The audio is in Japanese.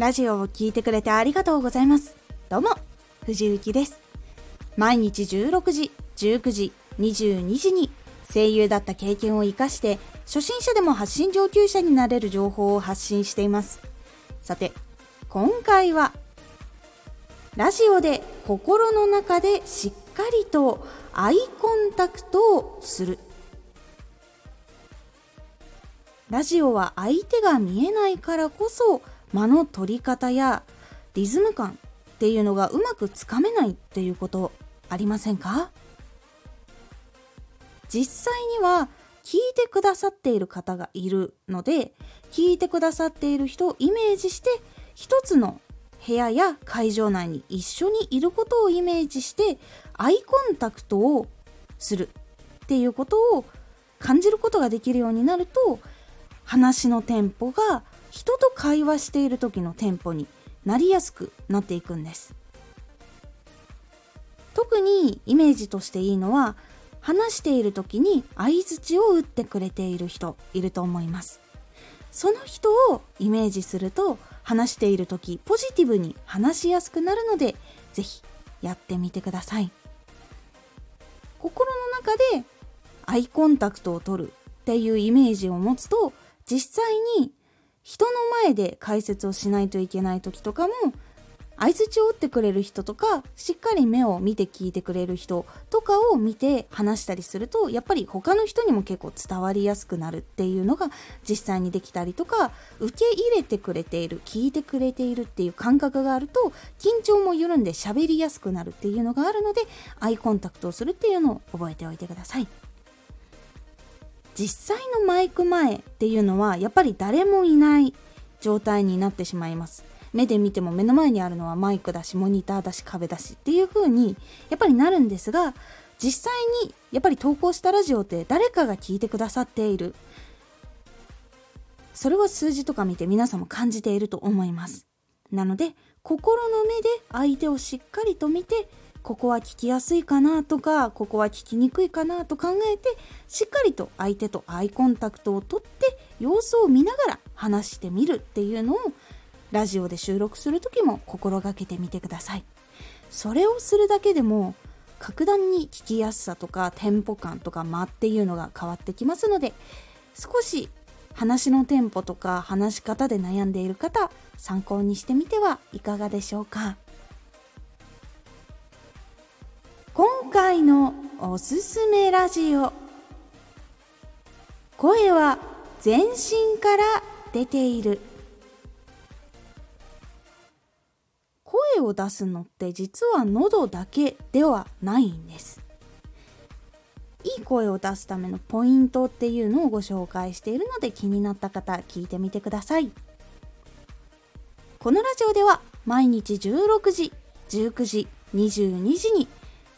ラジオを聴いてくれてありがとうございます。どうも、藤幸です。毎日16時、19時、22時に声優だった経験を活かして初心者でも発信上級者になれる情報を発信しています。さて、今回はラジオで心の中でしっかりとアイコンタクトをする。ラジオは相手が見えないからこそ間の取り方やリズム感っていうのがうまくつかめないっていうことありませんか？実際には聞いてくださっている方がいるので聞いてくださっている人をイメージして一つの部屋や会場内に一緒にいることをイメージしてアイコンタクトをするっていうことを感じることができるようになると話のテンポが人と会話している時のテンポになりやすくなっていくんです。特にイメージとしていいのは話している時に相づちを打ってくれている人いると思います。その人をイメージすると話している時ポジティブに話しやすくなるので是非やってみてください。心の中でアイコンタクトを取るっていうイメージを持つと実際に人の前で解説をしないといけない時とかも相づちを打ってくれる人とかしっかり目を見て聞いてくれる人とかを見て話したりするとやっぱり他の人にも結構伝わりやすくなるっていうのが実際にできたりとか受け入れてくれている聞いてくれているっていう感覚があると緊張も緩んで喋りやすくなるっていうのがあるのでアイコンタクトをするっていうのを覚えておいてください。実際のマイク前っていうのはやっぱり誰もいない状態になってしまいます。目で見ても目の前にあるのはマイクだしモニターだし壁だしっていう風にやっぱりなるんですが実際にやっぱり投稿したラジオって誰かが聞いてくださっている。それは数字とか見て皆さんも感じていると思います。なので心の目で相手をしっかりと見てここは聞きやすいかなとかここは聞きにくいかなと考えてしっかりと相手とアイコンタクトをとって様子を見ながら話してみるっていうのをラジオで収録する時も心がけてみてください。それをするだけでも格段に聞きやすさとかテンポ感とか間っていうのが変わってきますので少し話のテンポとか話し方で悩んでいる方参考にしてみてはいかがでしょうか。今回のおすすめラジオ。声は全身から出ている。声を出すのって実は喉だけではないんです。いい声を出すためのポイントっていうのをご紹介しているので気になった方聞いてみてください。このラジオでは毎日16時19時22時に